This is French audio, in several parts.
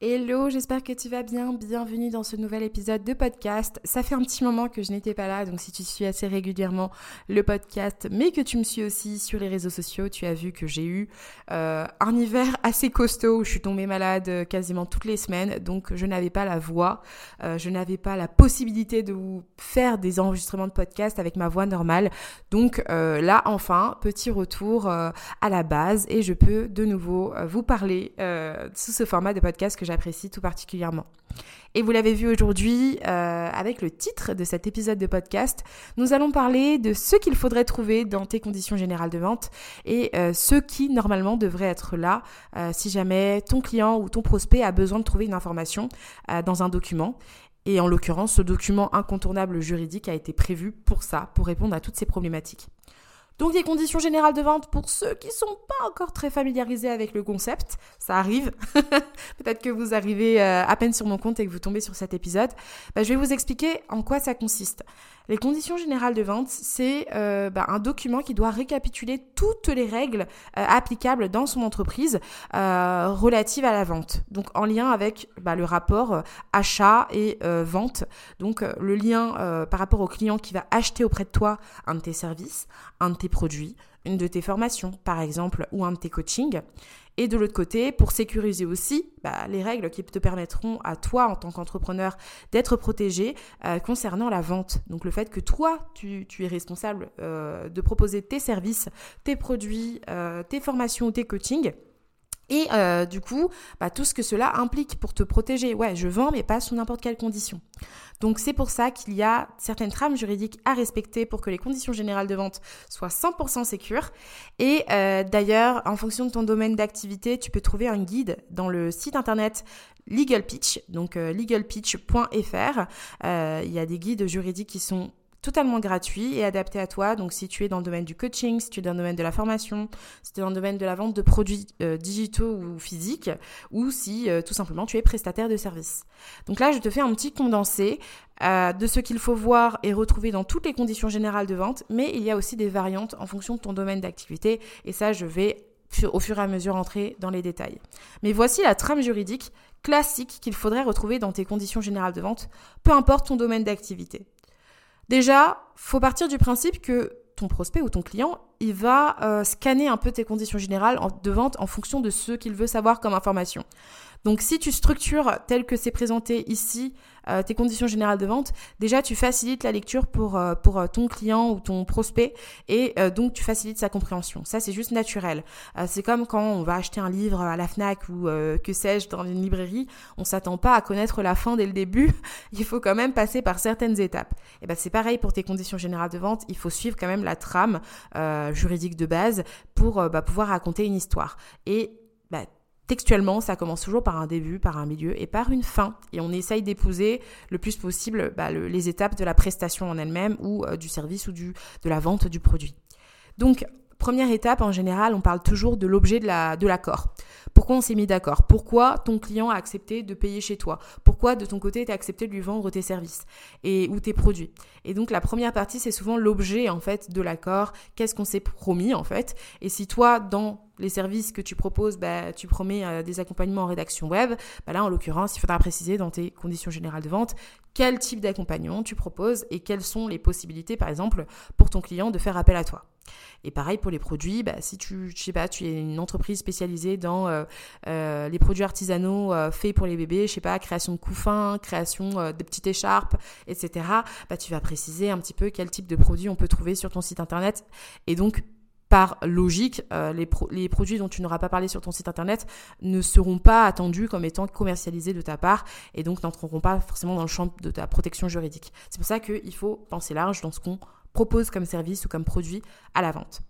Hello, j'espère que tu vas bien. Bienvenue dans ce nouvel épisode de podcast. Ça fait un petit moment que je n'étais pas là, donc si tu suis assez régulièrement le podcast, mais que tu me suis aussi sur les réseaux sociaux, tu as vu que j'ai eu euh, un hiver assez costaud où je suis tombée malade euh, quasiment toutes les semaines, donc je n'avais pas la voix, euh, je n'avais pas la possibilité de vous faire des enregistrements de podcast avec ma voix normale. Donc là, enfin, petit retour à la base et je peux de nouveau vous parler sous ce format de podcast que j'apprécie tout particulièrement. Et vous l'avez vu aujourd'hui euh, avec le titre de cet épisode de podcast, nous allons parler de ce qu'il faudrait trouver dans tes conditions générales de vente et euh, ce qui normalement devrait être là euh, si jamais ton client ou ton prospect a besoin de trouver une information dans un document. Et en l'occurrence, ce document incontournable juridique a été prévu pour ça, pour répondre à toutes ces problématiques. Donc des conditions générales de vente pour ceux qui sont pas encore très familiarisés avec le concept, ça arrive. Peut-être que vous arrivez euh, à peine sur mon compte et que vous tombez sur cet épisode. Bah, je vais vous expliquer en quoi ça consiste. Les conditions générales de vente, c'est euh, bah, un document qui doit récapituler toutes les règles euh, applicables dans son entreprise relatives à la vente. Donc en lien avec bah, le rapport achat et vente. Donc le lien par rapport au client qui va acheter auprès de toi un de tes services, un de tes produits, une de tes formations par exemple ou un de tes coachings. Et de l'autre côté, pour sécuriser aussi bah, les règles qui te permettront à toi en tant qu'entrepreneur d'être protégé euh, concernant la vente. Donc le fait que toi, tu, es responsable euh, de proposer tes services, tes produits, euh, tes formations ou tes coachings et euh, du coup, bah, tout ce que cela implique pour te protéger. Ouais, je vends, mais pas sous n'importe quelle condition. Donc c'est pour ça qu'il y a certaines trames juridiques à respecter pour que les conditions générales de vente soient 100% sécures. Et euh, d'ailleurs, en fonction de ton domaine d'activité, tu peux trouver un guide dans le site internet Legal Pitch, donc euh, legalpitch.fr. il y a des guides juridiques qui sont totalement gratuit et adapté à toi. Donc si tu es dans le domaine du coaching, si tu es dans le domaine de la formation, si tu es dans le domaine de la vente de produits euh, digitaux ou physiques, ou si euh, tout simplement tu es prestataire de service. Donc là, je te fais un petit condensé euh, de ce qu'il faut voir et retrouver dans toutes les conditions générales de vente, mais il y a aussi des variantes en fonction de ton domaine d'activité, et ça, je vais au fur et à mesure entrer dans les détails. Mais voici la trame juridique classique qu'il faudrait retrouver dans tes conditions générales de vente, peu importe ton domaine d'activité. Déjà, faut partir du principe que ton prospect ou ton client, il va euh, scanner un peu tes conditions générales de vente en fonction de ce qu'il veut savoir comme information. Donc si tu structures tel que c'est présenté ici euh, tes conditions générales de vente, déjà tu facilites la lecture pour, euh, pour euh, ton client ou ton prospect et donc tu facilites sa compréhension. Ça c'est juste naturel. c'est comme quand on va acheter un livre à la FNAC ou que sais-je dans une librairie, on s'attend pas à connaître la fin dès le début, il faut quand même passer par certaines étapes. Et ben c'est pareil pour tes conditions générales de vente, il faut suivre quand même la trame juridique de base pour bah, pouvoir raconter une histoire. Et bah, Textuellement, ça commence toujours par un début, par un milieu et par une fin. Et on essaye d'épouser le plus possible bah, les étapes de la prestation en elle-même ou euh, du service ou du, de la vente du produit. Donc, première étape, en général, on parle toujours de l'objet de l'accord. Pourquoi on s'est mis d'accord? Pourquoi ton client a accepté de payer chez toi? Pourquoi de ton côté tu as accepté de lui vendre tes services et ou tes produits? Et donc la première partie, c'est souvent l'objet en fait de l'accord. Qu'est-ce qu'on s'est promis en fait? Et si toi dans les services que tu proposes, bah, tu promets euh, des accompagnements en rédaction web. Bah là, en l'occurrence, il faudra préciser dans tes conditions générales de vente quel type d'accompagnement tu proposes et quelles sont les possibilités, par exemple, pour ton client de faire appel à toi. Et pareil pour les produits, bah, si tu, sais pas, tu es une entreprise spécialisée dans euh, euh, les produits artisanaux faits pour les bébés, je sais pas, création de couffins, création de petites écharpes, etc. Bah, tu vas préciser un petit peu quel type de produits on peut trouver sur ton site internet et donc par logique, euh, les, les, produits dont tu n'auras pas parlé sur ton site internet ne seront pas attendus comme étant commercialisés de ta part et donc n'entreront pas forcément dans le champ de ta protection juridique. C'est pour ça qu'il faut penser large dans ce qu'on propose comme service ou comme produit à la vente.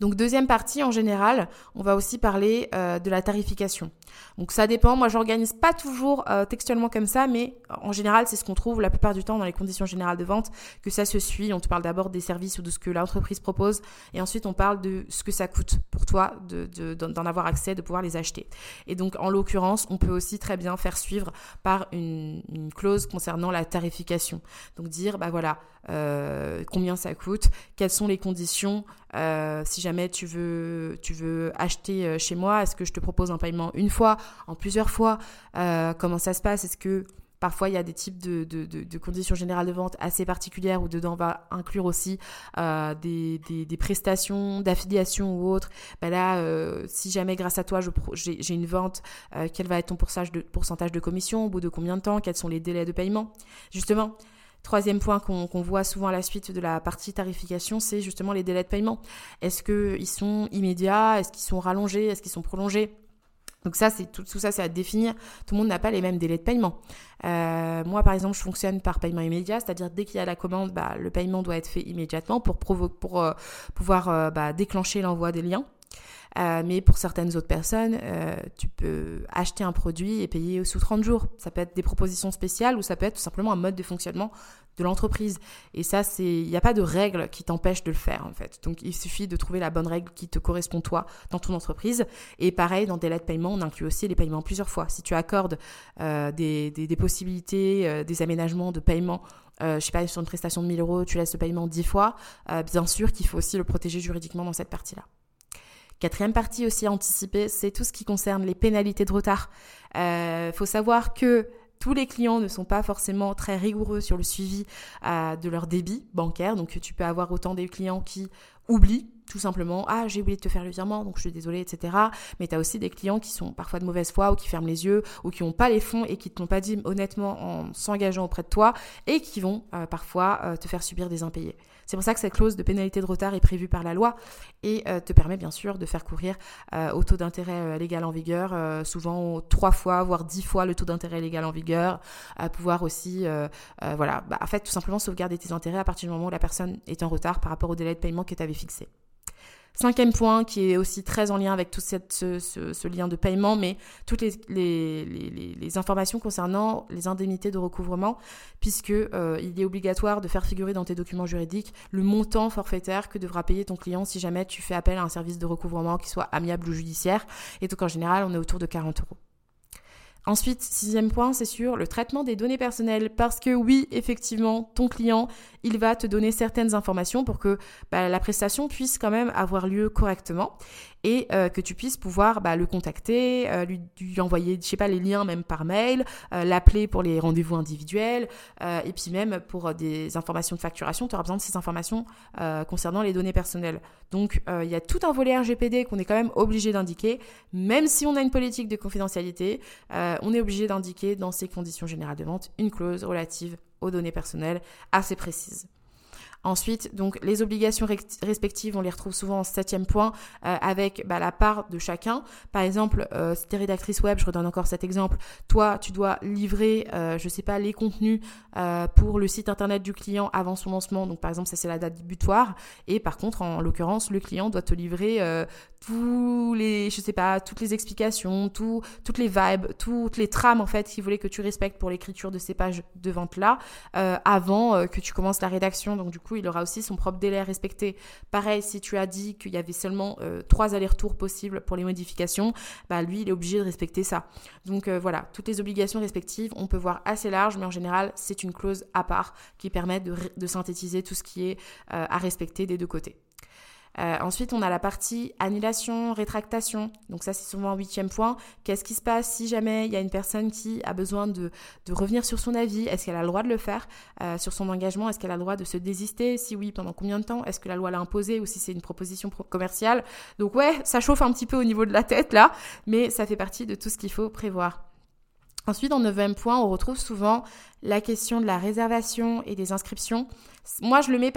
Donc deuxième partie, en général, on va aussi parler euh, de la tarification. Donc ça dépend, moi j'organise pas toujours euh, textuellement comme ça, mais en général c'est ce qu'on trouve la plupart du temps dans les conditions générales de vente, que ça se suit. On te parle d'abord des services ou de ce que l'entreprise propose, et ensuite on parle de ce que ça coûte pour toi d'en avoir accès, de pouvoir les acheter. Et donc en l'occurrence, on peut aussi très bien faire suivre par une, clause concernant la tarification. Donc dire, bah voilà, euh, combien ça coûte, quelles sont les conditions, si jamais tu veux, tu veux acheter chez moi, est-ce que je te propose un paiement une fois en plusieurs fois, euh, comment ça se passe? Est-ce que Parfois, il y a des types de, conditions générales de vente assez particulières où dedans on va inclure aussi euh, des, prestations d'affiliation ou autres? Ben là, euh, si jamais grâce à toi j'ai une vente, quel va être ton pourcentage de, pourcentage de commission Au bout de combien de temps? Quels sont les délais de paiement? Justement, Troisième point qu'on voit souvent à la suite de la partie tarification, c'est justement les délais de paiement. Est-ce qu'ils sont immédiats? Est-ce qu'ils sont rallongés? Est-ce qu'ils sont prolongés? Donc ça, c'est tout, ça, c'est à définir. Tout le monde n'a pas les mêmes délais de paiement. Euh, moi, par exemple, je fonctionne par paiement immédiat, c'est-à-dire dès qu'il y a la commande, bah, le paiement doit être fait immédiatement pour, euh, pouvoir euh, bah, déclencher l'envoi des liens. Mais pour certaines autres personnes, tu peux acheter un produit et payer sous 30 jours. Ça peut être des propositions spéciales ou ça peut être tout simplement un mode de fonctionnement de l'entreprise. Et ça, il n'y a pas de règle qui t'empêche de le faire, en fait. Donc, il suffit de trouver la bonne règle qui te correspond, toi, dans ton entreprise. Et pareil, dans tes lettres de paiement, on inclut aussi les paiements plusieurs fois. Si tu accordes euh, des, possibilités, euh, des aménagements de paiement, euh, je sais pas, sur une prestation de 1000 euros, tu laisses le paiement 10 fois, euh, bien sûr qu'il faut aussi le protéger juridiquement dans cette partie-là. Quatrième partie aussi anticipée, c'est tout ce qui concerne les pénalités de retard. Il faut savoir que tous les clients ne sont pas forcément très rigoureux sur le suivi euh, de leur débit bancaire. Donc tu peux avoir autant des clients qui oublient tout simplement ah j'ai oublié de te faire le virement donc je suis désolée etc mais tu as aussi des clients qui sont parfois de mauvaise foi ou qui ferment les yeux ou qui n'ont pas les fonds et qui te l'ont pas dit honnêtement en s'engageant auprès de toi et qui vont euh, parfois euh, te faire subir des impayés. C'est pour ça que cette clause de pénalité de retard est prévue par la loi et euh, te permet bien sûr de faire courir au taux d'intérêt légal en vigueur souvent trois fois voire dix fois le taux d'intérêt légal en vigueur à pouvoir aussi voilà. Bah, en fait tout simplement sauvegarder tes intérêts à partir du moment où la personne est en retard par rapport au délai de paiement que tu avais fixé Cinquième point, qui est aussi très en lien avec tout ce, lien de paiement, mais toutes les, les, informations concernant les indemnités de recouvrement, puisque euh, il est obligatoire de faire figurer dans tes documents juridiques le montant forfaitaire que devra payer ton client si jamais tu fais appel à un service de recouvrement qui soit amiable ou judiciaire. Et donc en général, on est autour de 40 euros. Ensuite, sixième point, c'est sur le traitement des données personnelles. Parce que oui, effectivement, ton client, il va te donner certaines informations pour que bah, la prestation puisse quand même avoir lieu correctement et euh, que tu puisses pouvoir bah, le contacter, euh, lui, envoyer, je sais les liens même par mail, euh, l'appeler pour les rendez-vous individuels, et puis même pour des informations de facturation, tu auras besoin de ces informations concernant les données personnelles. Donc il y a tout un volet RGPD qu'on est quand même obligé d'indiquer, même si on a une politique de confidentialité, on est obligé d'indiquer dans ces conditions générales de vente une clause relative aux données personnelles assez précise. Ensuite, donc les obligations respectives, on les retrouve souvent en septième point euh, avec bah, la part de chacun. Par exemple, euh, si tu es rédactrice web, je redonne encore cet exemple, toi, tu dois livrer, euh, je sais pas, les contenus euh, pour le site internet du client avant son lancement. Donc par exemple, ça c'est la date butoir. Et par contre, en l'occurrence, le client doit te livrer tous les, je sais pas, toutes les explications, tout, toutes les vibes, toutes les trames en fait qu'il voulait que tu respectes pour l'écriture de ces pages de vente là avant que tu commences la rédaction. Donc du coup, il aura aussi son propre délai à respecter. Pareil, si tu as dit qu'il y avait seulement euh, trois allers-retours possibles pour les modifications, bah lui, il est obligé de respecter ça. Donc euh, voilà, toutes les obligations respectives, on peut voir assez large, mais en général, c'est une clause à part qui permet de, synthétiser tout ce qui est euh, à respecter des deux côtés. Ensuite, on a la partie annulation, rétractation. Donc ça, c'est souvent un huitième point. Qu'est-ce qui se passe si jamais il y a une personne qui a besoin de, revenir sur son avis? Est-ce qu'elle a le droit de le faire sur son engagement? Est-ce qu'elle a le droit de se désister? Si oui, pendant combien de temps? Est-ce que la loi l'a imposé ou si c'est une proposition commerciale? Donc ouais, ça chauffe un petit peu au niveau de la tête là, mais ça fait partie de tout ce qu'il faut prévoir. Ensuite, en neuvième point, on retrouve souvent la question de la réservation et des inscriptions. Moi, je le mets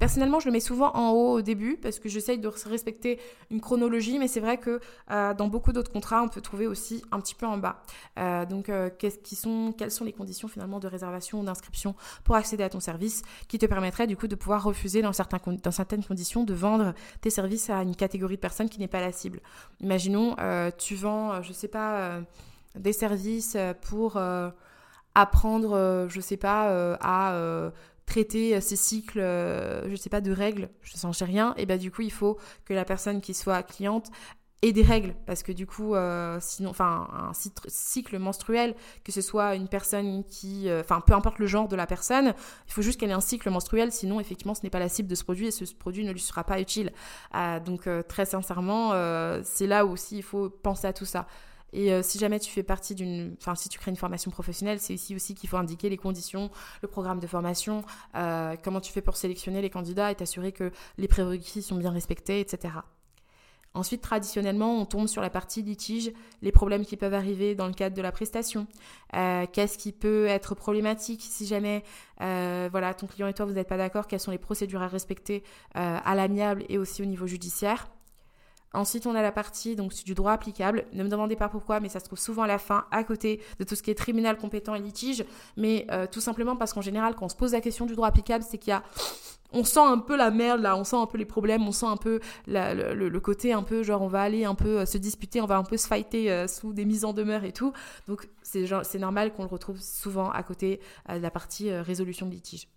personnellement, je le mets souvent en haut au début parce que j'essaye de respecter une chronologie, mais c'est vrai que euh, dans beaucoup d'autres contrats, on peut trouver aussi un petit peu en bas. Euh, donc, euh, qui sont, quelles sont les conditions finalement de réservation ou d'inscription pour accéder à ton service qui te permettrait du coup de pouvoir refuser dans, certains, dans certaines conditions de vendre tes services à une catégorie de personnes qui n'est pas la cible. Imaginons, tu vends, je sais pas des services pour apprendre, je sais pas, à traiter ces cycles, je sais pas, de règles, je ne sais rien, et bien du coup, il faut que la personne qui soit cliente ait des règles, parce que du coup, sinon, enfin, un cycle menstruel, que ce soit une personne qui, enfin, peu importe le genre de la personne, il faut juste qu'elle ait un cycle menstruel, sinon, effectivement, ce n'est pas la cible de ce produit et ce produit ne lui sera pas utile. donc, très sincèrement, c'est là aussi il faut penser à tout ça. Et euh, si jamais tu fais partie d'une, enfin si tu crées une formation professionnelle, c'est ici aussi qu'il faut indiquer les conditions, le programme de formation, euh, comment tu fais pour sélectionner les candidats et t'assurer que les prérequis sont bien respectés, etc. Ensuite, traditionnellement, on tombe sur la partie litige, les problèmes qui peuvent arriver dans le cadre de la prestation. Euh, qu'est-ce qui peut être problématique si jamais voilà, ton client et toi, vous n'êtes pas d'accord Quelles sont les procédures à respecter à l'amiable et aussi au niveau judiciaire Ensuite, on a la partie donc du droit applicable. Ne me demandez pas pourquoi, mais ça se trouve souvent à la fin, à côté de tout ce qui est tribunal compétent et litige. Mais euh, tout simplement parce qu'en général, quand on se pose la question du droit applicable, c'est qu'il y a on sent un peu la merde là, on sent un peu les problèmes, on sent un peu le, côté un peu genre on va aller un peu euh, se disputer, on va un peu se fighter euh, sous des mises en demeure et tout. Donc c'est normal qu'on le retrouve souvent à côté de la partie résolution de litige.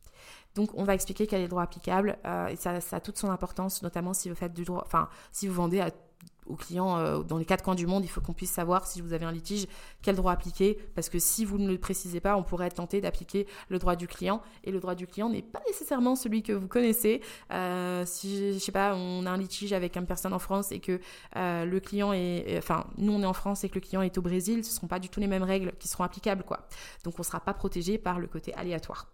Donc, on va expliquer quel est le droit applicable euh, et ça, a toute son importance, notamment si vous faites du droit, enfin, si vous vendez aux clients euh, dans les quatre coins du monde, il faut qu'on puisse savoir si vous avez un litige, quel droit appliquer, parce que si vous ne le précisez pas, on pourrait être tenté d'appliquer le droit du client, et le droit du client n'est pas nécessairement celui que vous connaissez. Euh, si, je sais pas, on a un litige avec une personne en France et que le client est, enfin, nous on est en France et que le client est au Brésil, ce ne seront pas du tout les mêmes règles qui seront applicables. Donc on ne sera pas protégé par le côté aléatoire.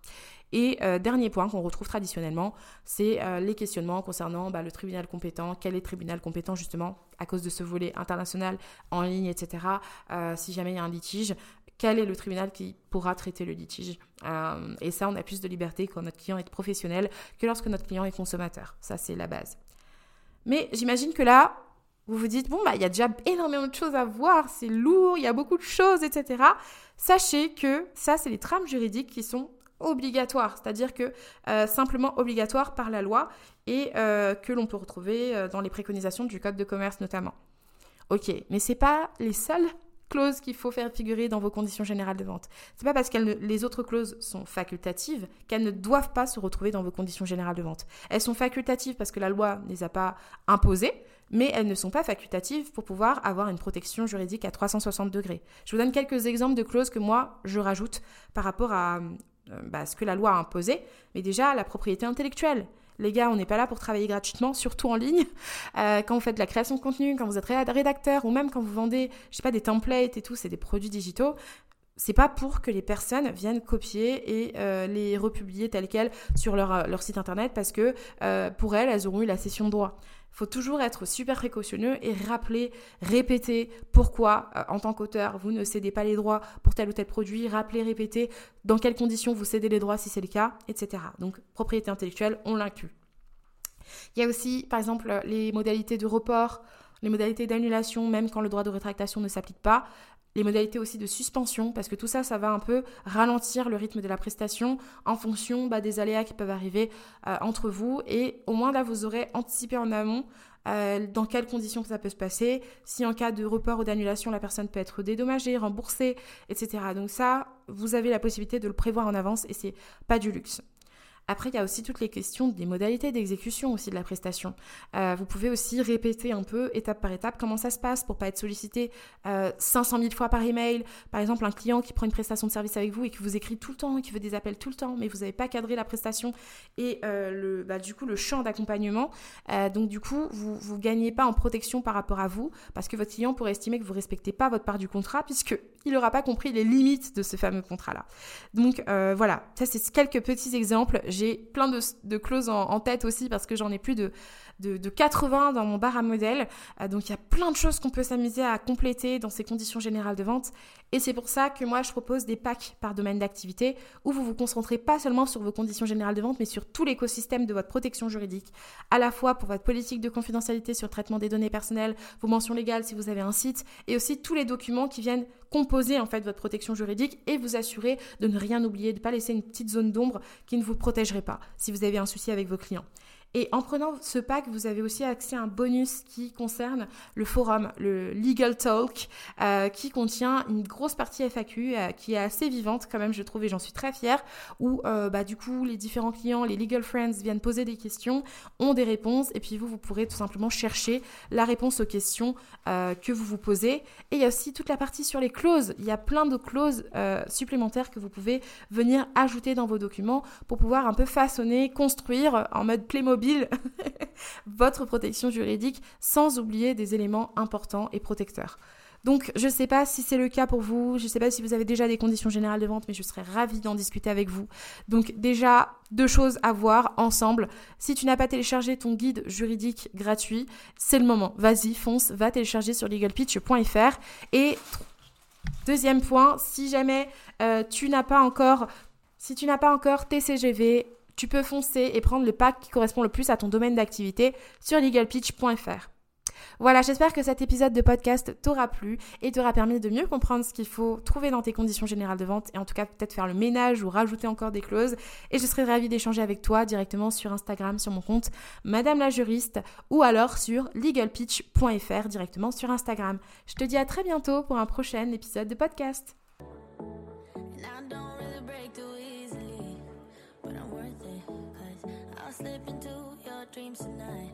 Et euh, dernier point qu'on retrouve traditionnellement, c'est euh, les questionnements concernant bah, le tribunal compétent, quel est le tribunal compétent justement à cause de ce volet international en ligne, etc. Euh, si jamais il y a un litige, quel est le tribunal qui pourra traiter le litige? Et ça, on a plus de liberté quand notre client est professionnel que lorsque notre client est consommateur. Ça, c'est la base. Mais j'imagine que là, vous vous dites, bon, bah, il y a déjà énormément de choses à voir, c'est lourd, il y a beaucoup de choses, etc. Sachez que ça, c'est les trames juridiques qui sont obligatoire, c'est-à-dire que euh, simplement obligatoire par la loi et euh, que l'on peut retrouver euh, dans les préconisations du code de commerce notamment. Ok, mais c'est pas les seules clauses qu'il faut faire figurer dans vos conditions générales de vente. C'est pas parce que les autres clauses sont facultatives qu'elles ne doivent pas se retrouver dans vos conditions générales de vente. Elles sont facultatives parce que la loi ne les a pas imposées, mais elles ne sont pas facultatives pour pouvoir avoir une protection juridique à 360 degrés. Je vous donne quelques exemples de clauses que moi je rajoute par rapport à, bah, ce que la loi a imposé, mais déjà la propriété intellectuelle. Les gars, on n'est pas là pour travailler gratuitement, surtout en ligne. Euh, quand vous faites de la création de contenu, quand vous êtes rédacteur, ou même quand vous vendez, je sais pas, des templates et tout, c'est des produits digitaux. C'est pas pour que les personnes viennent copier et euh, les republier telles quelles sur leur, site internet parce que pour elles, elles auront eu la cession de droit faut toujours être super précautionneux et rappeler, répéter pourquoi, euh, en tant qu'auteur, vous ne cédez pas les droits pour tel ou tel produit, rappeler, répéter dans quelles conditions vous cédez les droits si c'est le cas, etc. Donc, propriété intellectuelle, on l'inclut. Il y a aussi, par exemple, les modalités de report, les modalités d'annulation, même quand le droit de rétractation ne s'applique pas les modalités aussi de suspension, parce que tout ça, ça va un peu ralentir le rythme de la prestation en fonction bah, des aléas qui peuvent arriver euh, entre vous. Et au moins là, vous aurez anticipé en amont euh, dans quelles conditions ça peut se passer, si en cas de report ou d'annulation, la personne peut être dédommagée, remboursée, etc. Donc ça, vous avez la possibilité de le prévoir en avance et c'est pas du luxe. Après, il y a aussi toutes les questions des modalités d'exécution aussi de la prestation. Euh, vous pouvez aussi répéter un peu étape par étape comment ça se passe pour pas être sollicité 500 000 fois par email. Par exemple, un client qui prend une prestation de service avec vous et qui vous écrit tout le temps, qui veut des appels tout le temps, mais vous n'avez pas cadré la prestation et le, bah, du coup le champ d'accompagnement. donc du coup, vous vous gagnez pas en protection par rapport à vous parce que votre client pourrait estimer que vous respectez pas votre part du contrat puisque il n'aura pas compris les limites de ce fameux contrat-là. Donc euh, voilà, ça c'est quelques petits exemples. J'ai plein de, clauses en, tête aussi parce que j'en ai plus de, de, 80 dans mon bar à modèle. Euh, donc il y a plein de choses qu'on peut s'amuser à compléter dans ces conditions générales de vente. Et c'est pour ça que moi je propose des packs par domaine d'activité où vous vous concentrez pas seulement sur vos conditions générales de vente, mais sur tout l'écosystème de votre protection juridique, à la fois pour votre politique de confidentialité sur le traitement des données personnelles, vos mentions légales si vous avez un site, et aussi tous les documents qui viennent composer en fait votre protection juridique et vous assurer de ne rien oublier, de ne pas laisser une petite zone d'ombre qui ne vous protégerait pas si vous avez un souci avec vos clients. Et en prenant ce pack, vous avez aussi accès à un bonus qui concerne le forum, le Legal Talk, euh, qui contient une grosse partie FAQ euh, qui est assez vivante quand même, je trouve, et j'en suis très fière, où euh, bah, du coup les différents clients, les legal friends viennent poser des questions, ont des réponses, et puis vous, vous pourrez tout simplement chercher la réponse aux questions que vous vous posez. Et il y a aussi toute la partie sur les clauses. Il y a plein de clauses supplémentaires que vous pouvez venir ajouter dans vos documents pour pouvoir un peu façonner, construire en mode Playmobil votre protection juridique sans oublier des éléments importants et protecteurs. Donc, je ne sais pas si c'est le cas pour vous, je ne sais pas si vous avez déjà des conditions générales de vente, mais je serais ravie d'en discuter avec vous. Donc, déjà, deux choses à voir ensemble. Si tu n'as pas téléchargé ton guide juridique gratuit, c'est le moment. Vas-y, fonce, va télécharger sur legalpitch.fr. Et deuxième point, si jamais euh, tu n'as pas encore si tu n'as pas encore TCGV, tu peux foncer et prendre le pack qui correspond le plus à ton domaine d'activité sur legalpitch.fr. Voilà, j'espère que cet épisode de podcast t'aura plu et t'aura permis de mieux comprendre ce qu'il faut trouver dans tes conditions générales de vente et en tout cas peut-être faire le ménage ou rajouter encore des clauses. Et je serai ravie d'échanger avec toi directement sur Instagram, sur mon compte Madame la Juriste ou alors sur legalpitch.fr directement sur Instagram. Je te dis à très bientôt pour un prochain épisode de podcast. Slip into your dreams tonight.